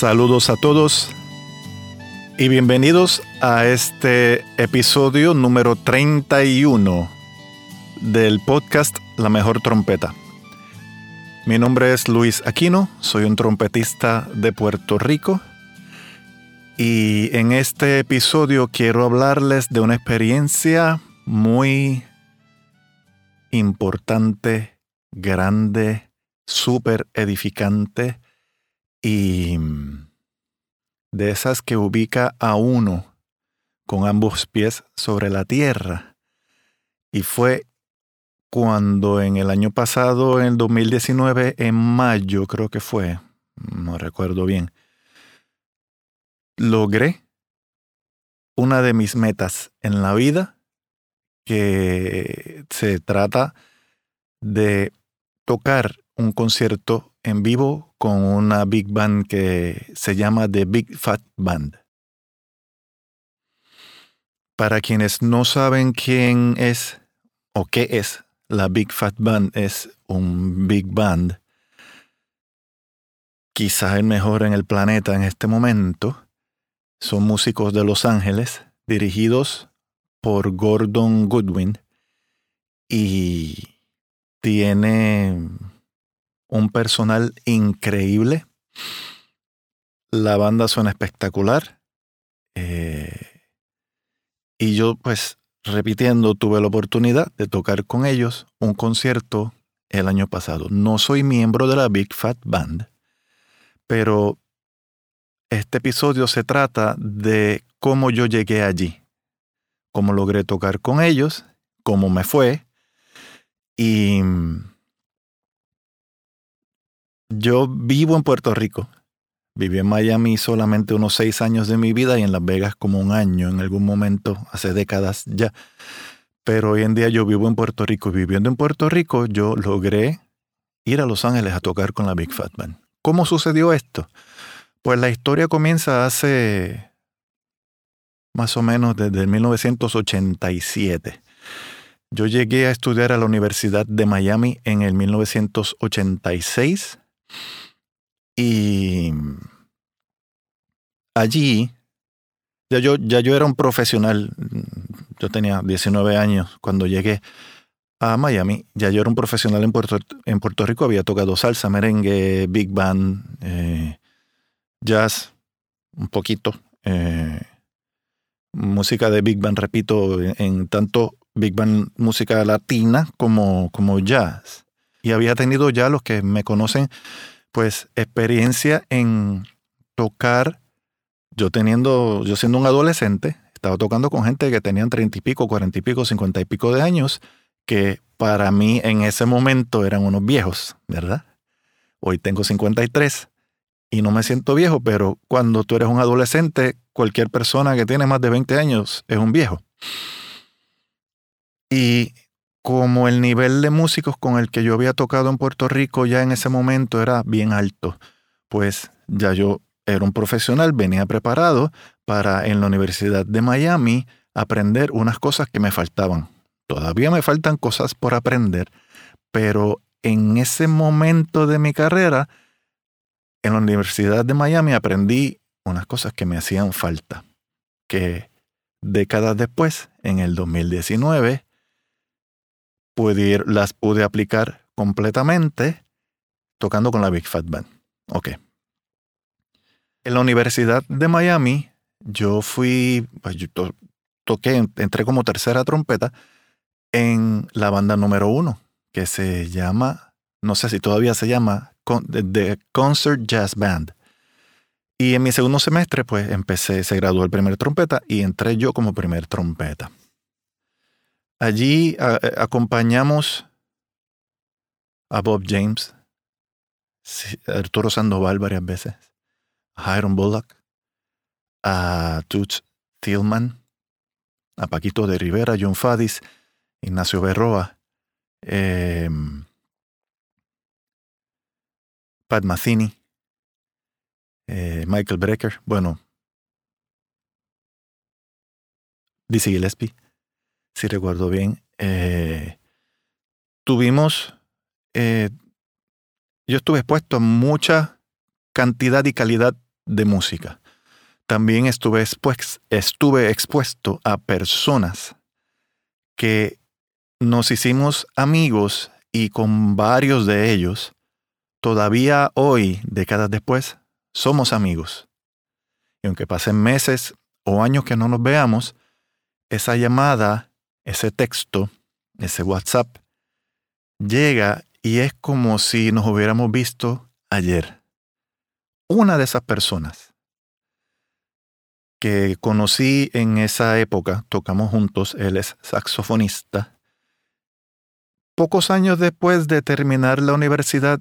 Saludos a todos y bienvenidos a este episodio número 31 del podcast La Mejor Trompeta. Mi nombre es Luis Aquino, soy un trompetista de Puerto Rico y en este episodio quiero hablarles de una experiencia muy importante, grande, súper edificante y de esas que ubica a uno con ambos pies sobre la tierra. Y fue cuando en el año pasado, en 2019, en mayo creo que fue, no recuerdo bien, logré una de mis metas en la vida, que se trata de tocar un concierto en vivo con una big band que se llama The Big Fat Band. Para quienes no saben quién es o qué es la Big Fat Band, es un big band, quizás el mejor en el planeta en este momento. Son músicos de Los Ángeles, dirigidos por Gordon Goodwin, y tiene un personal increíble. La banda suena espectacular. Eh, y yo, pues, repitiendo, tuve la oportunidad de tocar con ellos un concierto el año pasado. No soy miembro de la Big Fat Band, pero este episodio se trata de cómo yo llegué allí, cómo logré tocar con ellos, cómo me fue y yo vivo en Puerto Rico. Viví en Miami solamente unos seis años de mi vida y en Las Vegas como un año en algún momento, hace décadas ya. Pero hoy en día yo vivo en Puerto Rico. Viviendo en Puerto Rico, yo logré ir a Los Ángeles a tocar con la Big Fat Band. ¿Cómo sucedió esto? Pues la historia comienza hace más o menos desde 1987. Yo llegué a estudiar a la Universidad de Miami en el 1986 y allí ya yo, ya yo era un profesional, yo tenía 19 años cuando llegué a Miami, ya yo era un profesional en Puerto, en Puerto Rico, había tocado salsa, merengue, big band, eh, jazz, un poquito, eh, música de big band, repito, en, tanto big band música latina como, como jazz. Y había tenido ya los que me conocen pues experiencia en tocar, yo teniendo, yo siendo un adolescente, estaba tocando con gente que tenían treinta y pico, cuarenta y pico, cincuenta y pico de años, que para mí en ese momento eran unos viejos, ¿verdad? Hoy tengo 53 y no me siento viejo, pero cuando tú eres un adolescente, cualquier persona que tiene más de 20 años es un viejo. Y como el nivel de músicos con el que yo había tocado en Puerto Rico ya en ese momento era bien alto, pues ya yo era un profesional, venía preparado para en la Universidad de Miami aprender unas cosas que me faltaban. Todavía me faltan cosas por aprender, pero en ese momento de mi carrera, en la Universidad de Miami aprendí unas cosas que me hacían falta, que décadas después, en el 2019, las pude aplicar completamente tocando con la Big Fat Band. Ok. En la Universidad de Miami, yo fui, pues yo toqué, entré como tercera trompeta en la banda número uno, que se llama, no sé si todavía se llama, The Concert Jazz Band. Y en mi segundo semestre, pues empecé, se graduó el primer trompeta y entré yo como primer trompeta. Allí acompañamos a Bob James, Arturo Sandoval varias veces, Hiram Bullock, a Toots Tillman, a Paquito de Rivera, John Fadis, Ignacio Berroa, eh, Pat Matheny, eh, Michael Brecker, bueno, Dizzy Gillespie, si recuerdo bien. Eh, tuvimos, eh, yo estuve expuesto a mucha cantidad y calidad de música. También estuve, estuve expuesto a personas que nos hicimos amigos y con varios de ellos, todavía hoy, décadas después, somos amigos. Y aunque pasen meses o años que no nos veamos, esa llamada, ese texto, ese WhatsApp, llega y es como si nos hubiéramos visto ayer. Una de esas personas que conocí en esa época, tocamos juntos, él es saxofonista. Pocos años después de terminar la universidad,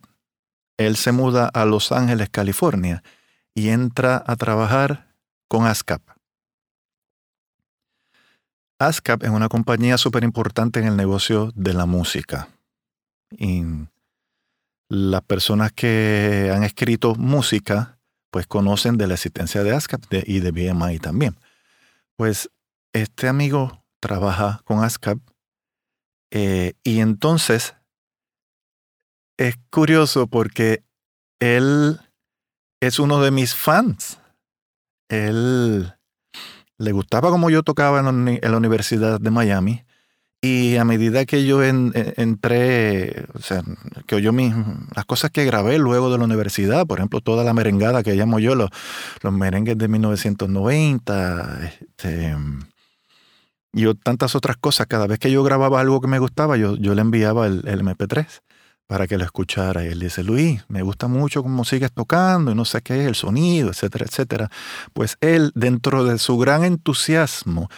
él se muda a Los Ángeles, California, y entra a trabajar con ASCAP. ASCAP es una compañía súper importante en el negocio de la música. Y las personas que han escrito música, pues conocen de la existencia de ASCAP y de BMI también. Pues este amigo trabaja con ASCAP eh, y entonces es curioso porque él es uno de mis fans. Él le gustaba como yo tocaba en la Universidad de Miami. Y a medida que yo entré, o sea, que oyó mis, las cosas que grabé luego de la universidad, por ejemplo, toda la merengada que llamo yo, los, merengues de 1990, este, y tantas otras cosas, cada vez que yo grababa algo que me gustaba, yo, yo le enviaba el, el MP3 para que lo escuchara. Y él dice, Luis, me gusta mucho cómo sigues tocando y no sé qué, el sonido, etcétera, etcétera. Pues él, dentro de su gran entusiasmo,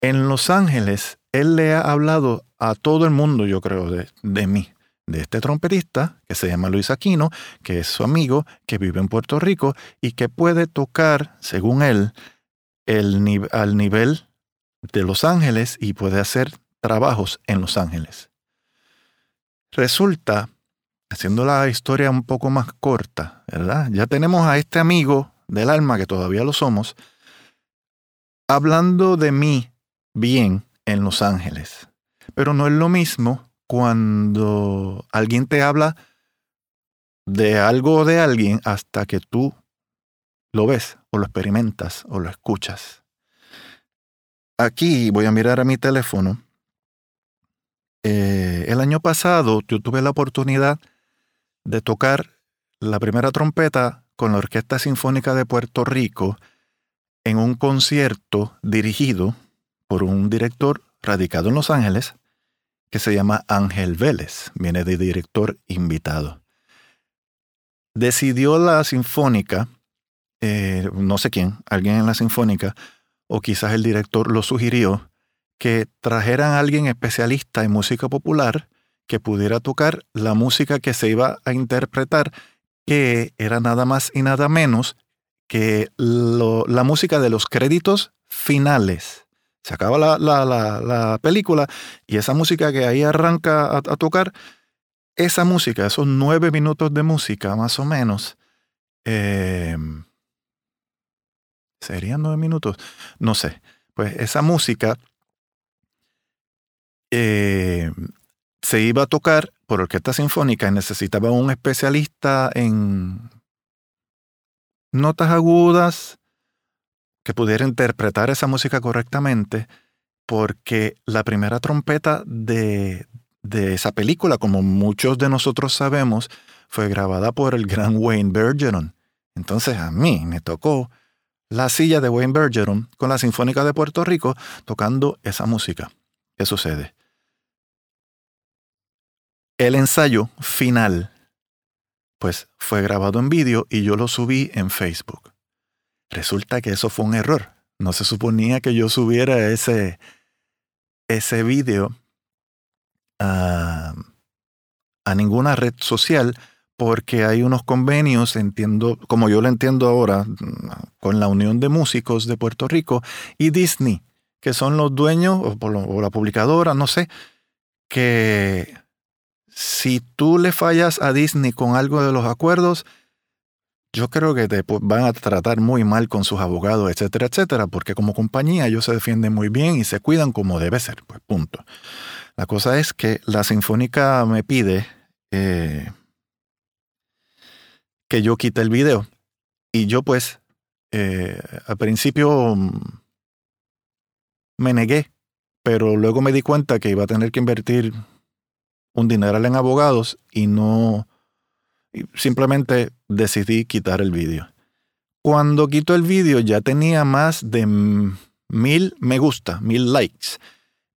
en Los Ángeles, él le ha hablado a todo el mundo, yo creo, de, de mí, de este trompetista que se llama Luis Aquino, que es su amigo, que vive en Puerto Rico y que puede tocar, según él, el, al nivel de Los Ángeles y puede hacer trabajos en Los Ángeles. Resulta, haciendo la historia un poco más corta, ¿verdad? Ya tenemos a este amigo del alma, que todavía lo somos, hablando de mí bien en Los Ángeles. Pero no es lo mismo cuando alguien te habla de algo o de alguien hasta que tú lo ves o lo experimentas o lo escuchas. Aquí voy a mirar a mi teléfono eh, el año pasado yo tuve la oportunidad de tocar la primera trompeta con la Orquesta Sinfónica de Puerto Rico en un concierto dirigido por un director radicado en Los Ángeles que se llama Ángel Vélez, viene de director invitado. Decidió la Sinfónica, eh, no sé quién, alguien en la Sinfónica, o quizás el director lo sugirió, que trajeran a alguien especialista en música popular que pudiera tocar la música que se iba a interpretar, que era nada más y nada menos que la música de los créditos finales. Se acaba la, película y esa música que ahí arranca a, tocar, esa música, esos nueve minutos de música más o menos, eh, ¿serían nueve minutos? No sé. Pues esa música eh, se iba a tocar por orquesta sinfónica y necesitaba un especialista en notas agudas que pudiera interpretar esa música correctamente, porque la primera trompeta de, de esa película, como muchos de nosotros sabemos, fue grabada por el gran Wayne Bergeron. Entonces a mí me tocó la silla de Wayne Bergeron con la Sinfónica de Puerto Rico tocando esa música. ¿Qué sucede? El ensayo final, pues fue grabado en vídeo y yo lo subí en Facebook. Resulta que eso fue un error. No se suponía que yo subiera ese, ese vídeo a, a ninguna red social porque hay unos convenios, entiendo, como yo lo entiendo ahora, con la Unión de Músicos de Puerto Rico y Disney, que son los dueños, o, la publicadora, no sé, que si tú le fallas a Disney con algo de los acuerdos, yo creo que te van a tratar muy mal con sus abogados, etcétera, etcétera, porque como compañía ellos se defienden muy bien y se cuidan como debe ser, pues punto. La cosa es que la Sinfónica me pide eh, que yo quite el video. Y yo pues, eh, al principio mm, me negué, pero luego me di cuenta que iba a tener que invertir un dineral en abogados y no, simplemente decidí quitar el vídeo. Cuando quito el vídeo ya tenía más de mil me gusta, mil likes.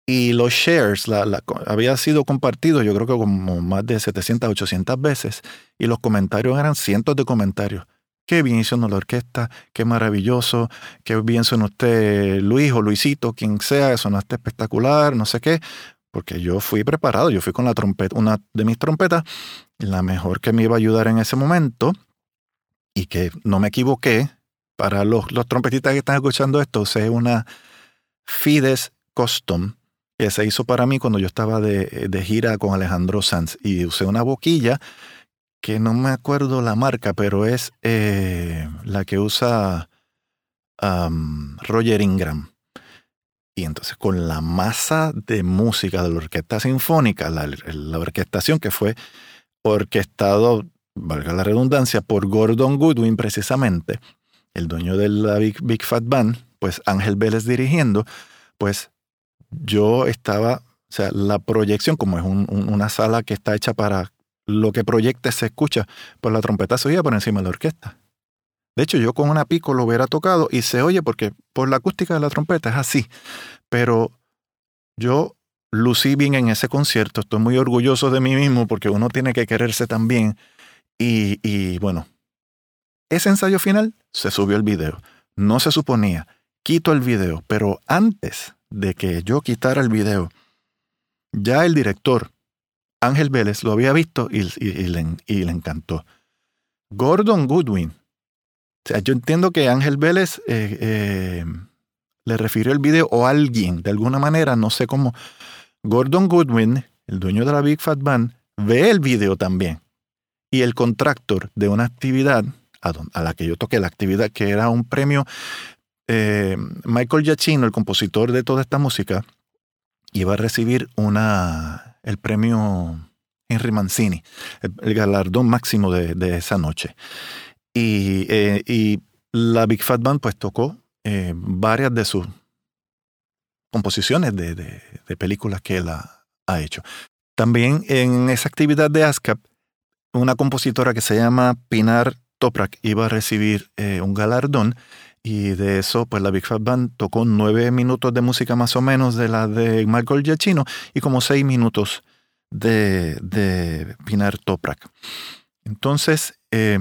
Y los shares había sido compartido yo creo que como más de 700, 800 veces. Y los comentarios eran cientos de comentarios. Qué bien hizo la orquesta, qué maravilloso, qué bien sonó usted Luis o Luisito, quien sea, sonaste espectacular, no sé qué. Porque yo fui preparado, yo fui con la trompeta, una de mis trompetas, la mejor que me iba a ayudar en ese momento, y que no me equivoqué. Para los, los trompetistas que están escuchando esto, usé una Fides Custom que se hizo para mí cuando yo estaba de, gira con Alejandro Sanz y usé una boquilla que no me acuerdo la marca, pero es eh, la que usa Roger Ingram. Y entonces con la masa de música de la Orquesta Sinfónica, la, orquestación que fue orquestado, valga la redundancia, por Gordon Goodwin precisamente, el dueño de la Big, Big Fat Band, pues Ángel Vélez dirigiendo, pues yo estaba, o sea, la proyección, como es una sala que está hecha para lo que proyecte se escucha, pues la trompeta se oía por encima de la orquesta. De hecho, yo con una pico lo hubiera tocado y se oye porque por la acústica de la trompeta es así. Pero yo lucí bien en ese concierto, estoy muy orgulloso de mí mismo porque uno tiene que quererse también. Y, y bueno, ese ensayo final se subió el video. No se suponía. Quito el video, pero antes de que yo quitara el video, ya el director, Ángel Vélez, lo había visto y, le, encantó. Gordon Goodwin. Yo entiendo que Ángel Vélez eh, eh, le refirió el video o alguien, de alguna manera, no sé cómo. Gordon Goodwin, el dueño de la Big Fat Band, ve el video también. Y el contractor de una actividad a, la que yo toqué, la actividad que era un premio eh, Michael Giacchino, el compositor de toda esta música, iba a recibir una, el premio Henry Mancini, el, galardón máximo de, esa noche. Eh, y, la Big Fat Band pues tocó eh, varias de sus composiciones de, de, películas que él ha, hecho. También en esa actividad de ASCAP, una compositora que se llama Pinar Toprak iba a recibir un galardón y de eso, pues la Big Fat Band tocó nueve minutos de música más o menos de la de Michael Giacchino y como seis minutos de, de Pinar Toprak. Entonces, eh,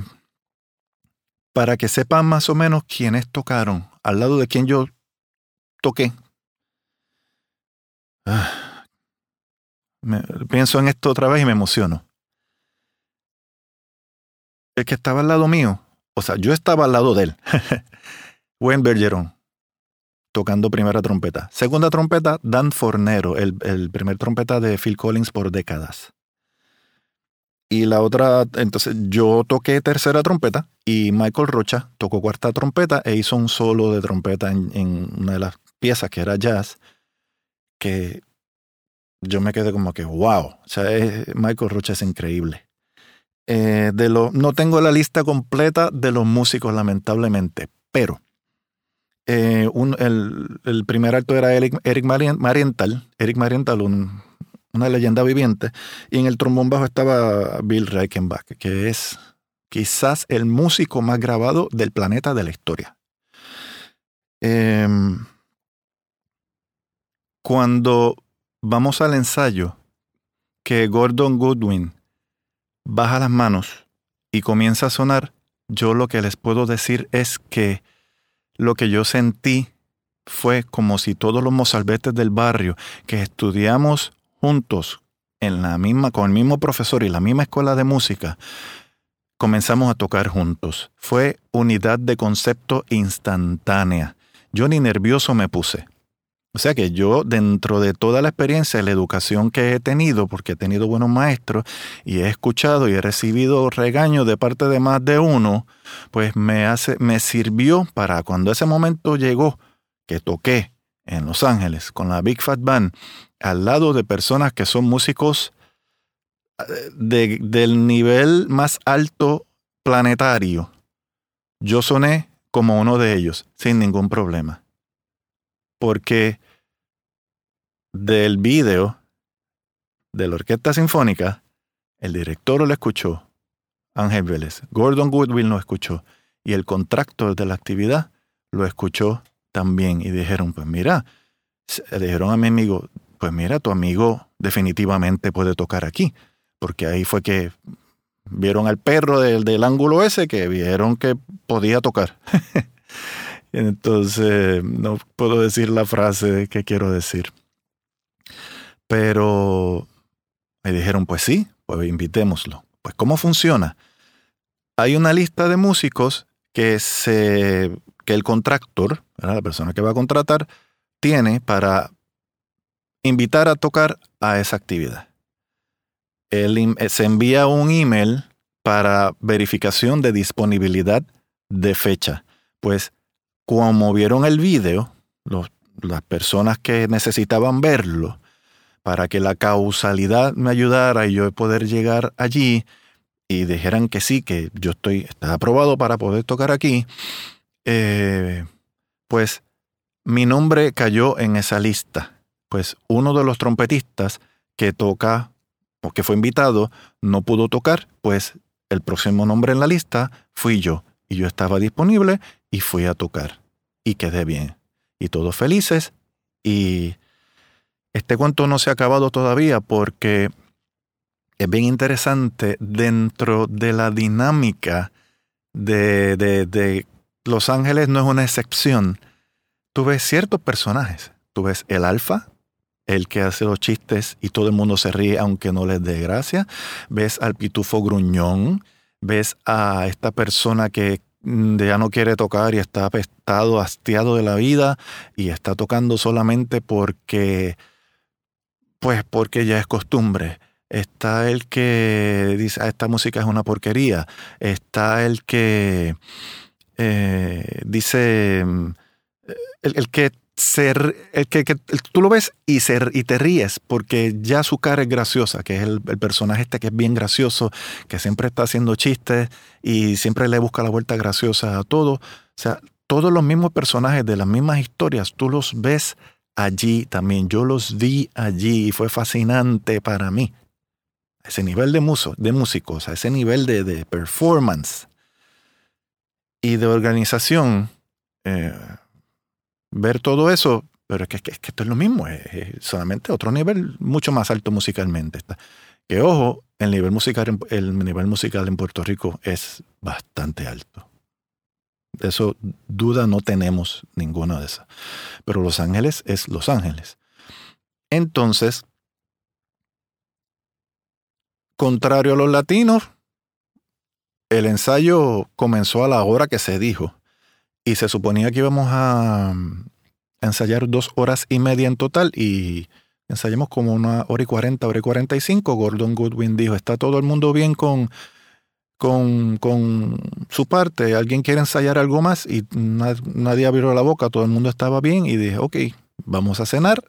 para que sepan más o menos quiénes tocaron, al lado de quien yo toqué. Ah, pienso en esto otra vez y me emociono. El que estaba al lado mío, o sea, yo estaba al lado de él. Wayne Bergeron, tocando primera trompeta. Segunda trompeta, Dan Fornero, el, primer trompeta de Phil Collins por décadas. Y la otra, entonces yo toqué tercera trompeta y Michael Rocha tocó cuarta trompeta e hizo un solo de trompeta en, una de las piezas que era jazz, que yo me quedé como que, wow, o sea, Michael Rocha es increíble. Eh, de lo, no tengo la lista completa de los músicos, lamentablemente, pero eh, el, primer acto era Eric, Marienthal, Eric Marienthal, una leyenda viviente, y en el trombón bajo estaba Bill Reichenbach, que es quizás el músico más grabado del planeta de la historia. Em, cuando vamos al ensayo, que Gordon Goodwin baja las manos y comienza a sonar, yo lo que les puedo decir es que lo que yo sentí fue como si todos los mozalbetes del barrio que estudiamos juntos en la misma, con el mismo profesor y la misma escuela de música, comenzamos a tocar juntos. Fue unidad de concepto instantánea. Yo ni nervioso me puse. O sea que yo, dentro de toda la experiencia, la educación que he tenido, porque he tenido buenos maestros y he escuchado y he recibido regaños de parte de más de uno, pues me, hace, me sirvió para cuando ese momento llegó, que toqué en Los Ángeles con la Big Fat Band, al lado de personas que son músicos eh, de, del nivel más alto planetario. Yo soné como uno de ellos, sin ningún problema. Porque del video de la Orquesta Sinfónica, el director lo escuchó, Ángel Vélez, Gordon Goodwill lo escuchó y el contractor de la actividad lo escuchó también y dijeron, pues mira, dijeron a mi amigo, pues mira, tu amigo definitivamente puede tocar aquí, porque ahí fue que vieron al perro del, del ángulo ese que vieron que podía tocar. Entonces, no puedo decir la frase que quiero decir. Pero me dijeron, pues sí, pues invitémoslo. Pues ¿cómo funciona? Hay una lista de músicos que, se, que el contractor, la persona que va a contratar, tiene para invitar a tocar a esa actividad. Eh, se envía un email para verificación de disponibilidad de fecha. Pues como vieron el video, las personas que necesitaban verlo, para que la causalidad me ayudara y yo poder llegar allí y dijeran que sí, que yo estoy, está aprobado para poder tocar aquí, eh, pues mi nombre cayó en esa lista. Pues uno de los trompetistas que toca o que fue invitado no pudo tocar, pues el próximo nombre en la lista fui yo. Y yo estaba disponible y fui a tocar. Y quedé bien. Y todos felices. Y este cuento no se ha acabado todavía porque es bien interesante dentro de la dinámica de, de, Los Ángeles no es una excepción. Tú ves ciertos personajes. Tú ves el alfa, el que hace los chistes y todo el mundo se ríe aunque no les dé gracia. Ves al pitufo gruñón. Ves a esta persona que mm, ya no quiere tocar y está apestado, hastiado de la vida y está tocando solamente porque pues porque ya es costumbre. Está el que dice, ah, esta música es una porquería. Está el que eh, dice, mm, el, que ser, el que, tú lo ves y, ser, y te ríes porque ya su cara es graciosa, que es el, el, personaje este que es bien gracioso, que siempre está haciendo chistes y siempre le busca la vuelta graciosa a todo. O sea, todos los mismos personajes de las mismas historias, tú los ves allí también. Yo los vi allí y fue fascinante para mí. ese nivel de, de músicos, a ese nivel de, performance y de organización, eh, ver todo eso, pero es que, que, esto es lo mismo, es, solamente otro nivel mucho más alto musicalmente. Que ojo, el nivel musical, el nivel musical en Puerto Rico es bastante alto. De eso duda no tenemos ninguna de esas. Pero Los Ángeles es Los Ángeles. Entonces, contrario a los latinos, el ensayo comenzó a la hora que se dijo y se suponía que íbamos a ensayar dos horas y media en total y ensayamos como una hora y cuarenta, hora y cuarenta y cinco. Gordon Goodwin dijo, ¿está todo el mundo bien con con, con, su parte, alguien quiere ensayar algo más y nadie abrió la boca, todo el mundo estaba bien y dije, ok, vamos a cenar,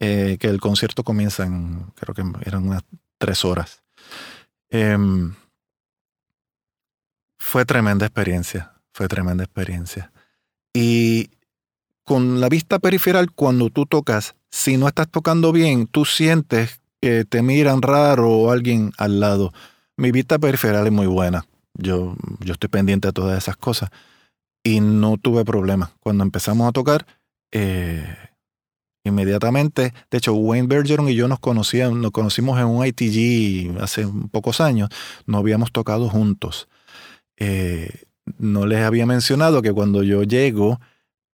eh, que el concierto comienza en, creo que eran unas tres horas. Em, fue tremenda experiencia, fue tremenda experiencia. Y con la vista periferial, cuando tú tocas, si no estás tocando bien, tú sientes que te miran raro o alguien al lado mi vista periferial es muy buena. Yo, yo estoy pendiente de todas esas cosas. Y no tuve problema. Cuando empezamos a tocar, eh, inmediatamente, de hecho, Wayne Bergeron y yo nos conocíamos, nos conocimos en un ITG hace pocos años. No habíamos tocado juntos. Eh, no les había mencionado que cuando yo llego,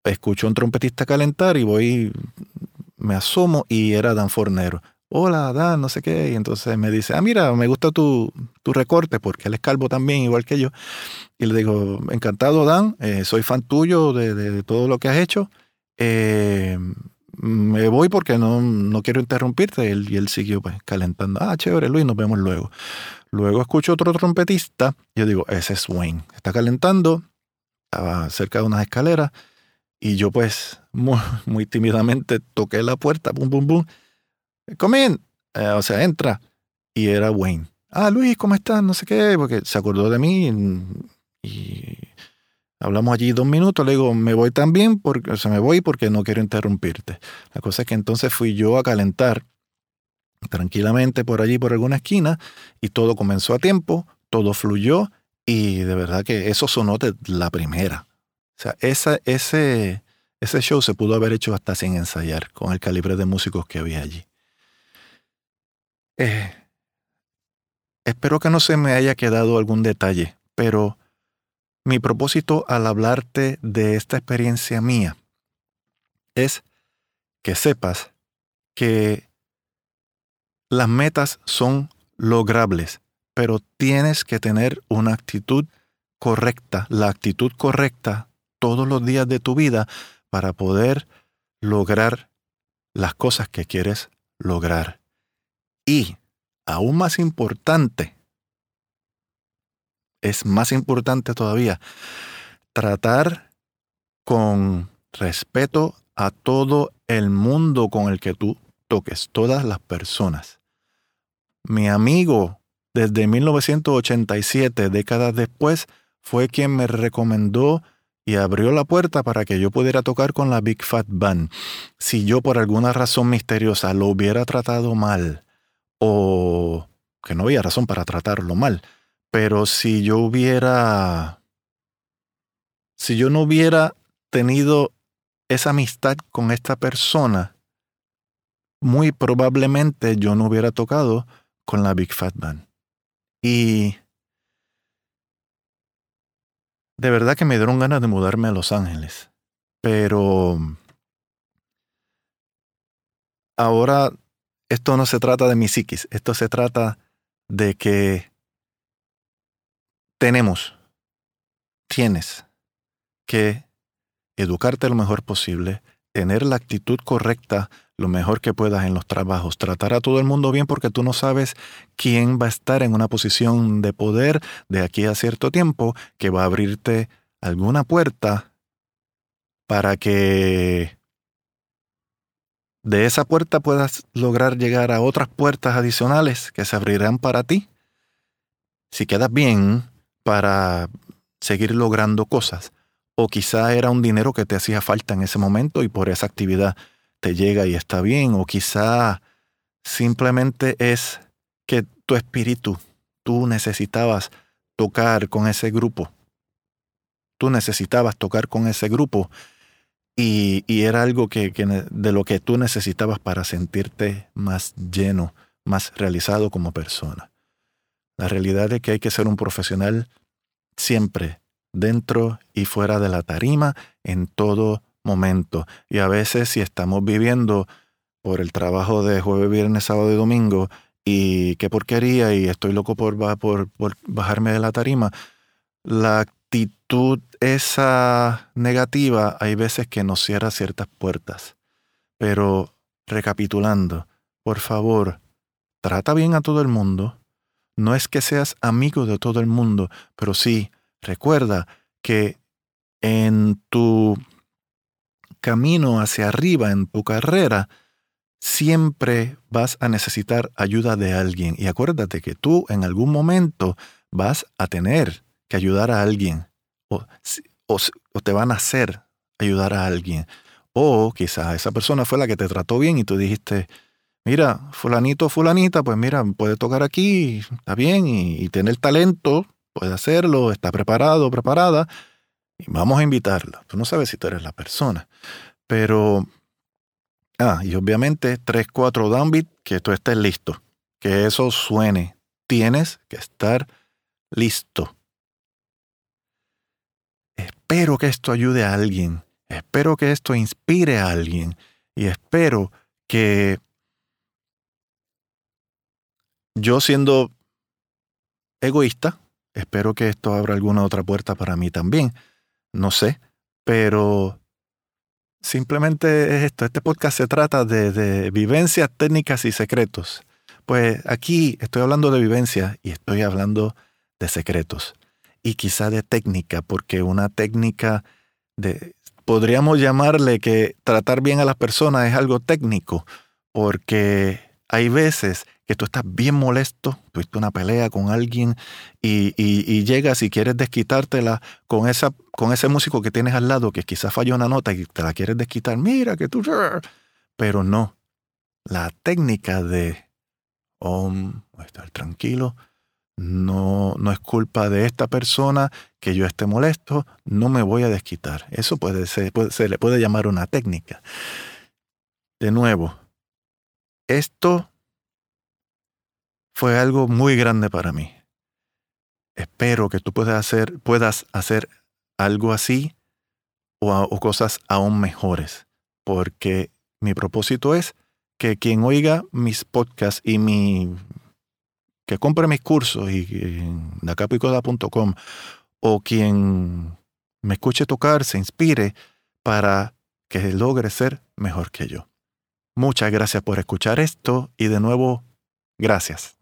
escucho a un trompetista calentar y voy, me asomo y era Dan Fornero. hola, Dan, no sé qué. Y entonces me dice, ah, mira, me gusta tu, tu recorte porque él es calvo también, igual que yo. Y le digo, encantado, Dan, eh, soy fan tuyo de, todo lo que has hecho. Eh, me voy porque no, no quiero interrumpirte. Y él, y él siguió pues calentando. Ah, chévere, Luis, nos vemos luego. Luego escucho otro trompetista. Yo digo, ese es Wayne. Está calentando. Estaba cerca de unas escaleras. Y yo pues muy, muy tímidamente toqué la puerta. Bum, bum, bum. Come in. Eh, o sea, entra. Y era Wayne. Ah, Luis, ¿cómo estás? No sé qué. Porque se acordó de mí. Y, hablamos allí dos minutos. Le digo, me voy también. Porque, o me voy porque no quiero interrumpirte. La cosa es que entonces fui yo a calentar tranquilamente por allí, por alguna esquina, y todo comenzó a tiempo, todo fluyó, y de verdad que eso sonó de la primera. O sea, ese, ese show se pudo haber hecho hasta sin ensayar, con el calibre de músicos que había allí. Eh, espero que no se me haya quedado algún detalle, pero mi propósito al hablarte de esta experiencia mía es que sepas que las metas son logrables, pero tienes que tener una actitud correcta, la actitud correcta todos los días de tu vida para poder lograr las cosas que quieres lograr. Y, aún más importante, es más importante todavía, tratar con respeto a todo el mundo con el que tú toques, todas las personas. Mi amigo desde 1987, décadas después, fue quien me recomendó y abrió la puerta para que yo pudiera tocar con la Big Fat Band. Si yo por alguna razón misteriosa lo hubiera tratado mal, o que no había razón para tratarlo mal, pero si yo hubiera, si yo no hubiera tenido esa amistad con esta persona, muy probablemente yo no hubiera tocado con la Big Fat Band. Y de verdad que me dieron ganas de mudarme a Los Ángeles. Pero ahora esto no se trata de mi psiquis, esto se trata de que tenemos, tienes que educarte lo mejor posible, tener la actitud correcta lo mejor que puedas en los trabajos, tratar a todo el mundo bien porque tú no sabes quién va a estar en una posición de poder de aquí a cierto tiempo que va a abrirte alguna puerta para que de esa puerta puedas lograr llegar a otras puertas adicionales que se abrirán para ti. Si quedas bien para seguir logrando cosas, o quizá era un dinero que te hacía falta en ese momento y por esa actividad te llega y está bien, o quizá simplemente es que tu espíritu, tú necesitabas tocar con ese grupo. Tú necesitabas tocar con ese grupo y, era algo que, de lo que tú necesitabas para sentirte más lleno, más realizado como persona. La realidad es que hay que ser un profesional siempre, dentro y fuera de la tarima, en todo momento. Y a veces si estamos viviendo por el trabajo de jueves, viernes, sábado y domingo, y qué porquería, y estoy loco por, por, por bajarme de la tarima, la actitud esa negativa hay veces que nos cierra ciertas puertas. Pero recapitulando, por favor, trata bien a todo el mundo. No es que seas amigo de todo el mundo, pero sí, recuerda que en tu camino hacia arriba en tu carrera, siempre vas a necesitar ayuda de alguien. Y acuérdate que tú en algún momento vas a tener que ayudar a alguien. O, te van a hacer ayudar a alguien. O quizás esa persona fue la que te trató bien y tú dijiste, mira, fulanito o fulanita, pues mira, puede tocar aquí, está bien, y, y tiene el talento, puede hacerlo, está preparado, preparada, y vamos a invitarla. Tú no sabes si tú eres la persona. Pero, ah, y obviamente 3, 4 downbeat, que tú estés listo. Que eso suene. Tienes que estar listo. Espero que esto ayude a alguien. Espero que esto inspire a alguien. Y espero que yo siendo egoísta, espero que esto abra alguna otra puerta para mí también. No sé, pero simplemente es esto. Este podcast se trata de, de vivencias técnicas y secretos. Pues aquí estoy hablando de vivencias y estoy hablando de secretos y quizá de técnica, porque una técnica de, podríamos llamarle que tratar bien a las personas es algo técnico, porque hay veces que tú estás bien molesto, tuviste una pelea con alguien y, llegas y quieres desquitártela con, esa, con ese músico que tienes al lado que quizás falló una nota y te la quieres desquitar. Mira que tú... Pero no. La técnica de om, estar tranquilo, no, no es culpa de esta persona que yo esté molesto, no me voy a desquitar. Eso puede ser, se le puede llamar una técnica. De nuevo, esto fue algo muy grande para mí. Espero que tú puedas hacer, puedas hacer algo así o, cosas aún mejores, porque mi propósito es que quien oiga mis podcasts y mi que compre mis cursos y, en o quien me escuche tocar se inspire para que logre ser mejor que yo. Muchas gracias por escuchar esto y de nuevo, gracias.